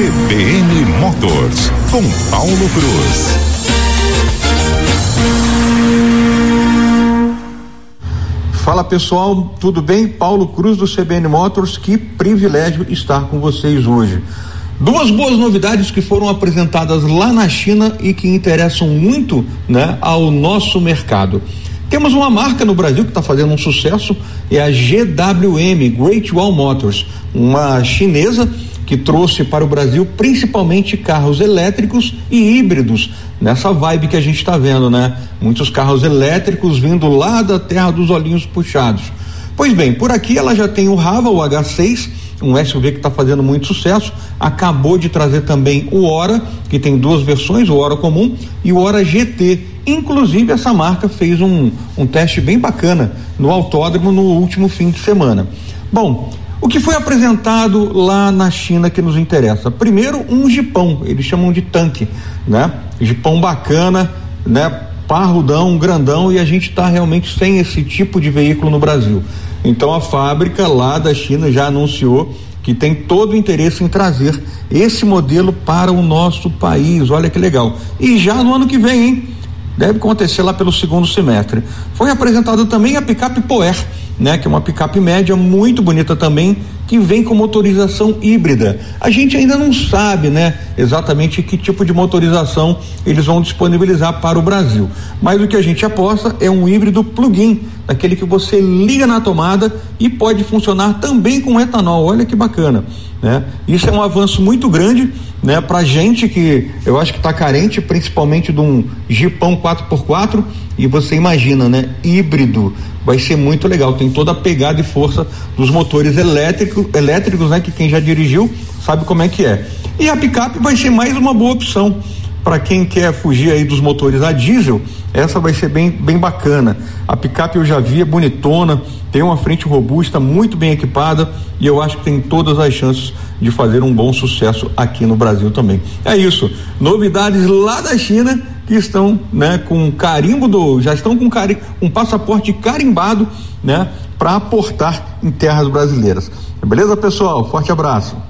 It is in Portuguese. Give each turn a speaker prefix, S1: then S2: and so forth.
S1: CBN Motors, com Paulo Cruz.
S2: Fala pessoal, tudo bem? Paulo Cruz do CBN Motors, que privilégio estar com vocês hoje. Duas boas novidades que foram apresentadas lá na China e que interessam muito né, ao nosso mercado. Temos uma marca no Brasil que está fazendo um sucesso, é a GWM, Great Wall Motors, uma chinesa que trouxe para o Brasil principalmente carros elétricos e híbridos, nessa vibe que a gente está vendo, né? Muitos carros elétricos vindo lá da terra dos olhinhos puxados. Pois bem, por aqui ela já tem o Rava, o H6, um SUV que está fazendo muito sucesso. Acabou de trazer também o Hora, que tem duas versões, o Hora comum e o Hora GT. Inclusive, essa marca fez um, um teste bem bacana no autódromo no último fim de semana. Bom, o que foi apresentado lá na China que nos interessa? Primeiro, um jipão, eles chamam de tanque, né? Jipão bacana, né? Parrudão, grandão, e a gente está realmente sem esse tipo de veículo no Brasil. Então a fábrica lá da China já anunciou que tem todo o interesse em trazer esse modelo para o nosso país. Olha que legal. E já no ano que vem, hein? Deve acontecer lá pelo segundo semestre. Foi apresentada também a picape Poer, né? Que é uma picape média muito bonita também, que vem com motorização híbrida. A gente ainda não sabe, né, exatamente que tipo de motorização eles vão disponibilizar para o Brasil. Mas o que a gente aposta é um híbrido plug-in, daquele que você liga na tomada e pode funcionar também com etanol. Olha que bacana, né? Isso é um avanço muito grande, né, pra gente que eu acho que está carente, principalmente de um Jeepão 4x4 e você imagina, né, híbrido vai ser muito legal. Tem toda a pegada e força dos motores elétrico, elétricos, né? Que quem já dirigiu sabe como é que é. E a picape vai ser mais uma boa opção para quem quer fugir aí dos motores a diesel. Essa vai ser bem, bem bacana. A picape eu já vi, é bonitona, tem uma frente robusta, muito bem equipada e eu acho que tem todas as chances de fazer um bom sucesso aqui no Brasil também. É isso. Novidades lá da China que estão, né, com carimbo do, já estão com carim, um passaporte carimbado, né, para aportar em terras brasileiras. Beleza, pessoal? Forte abraço.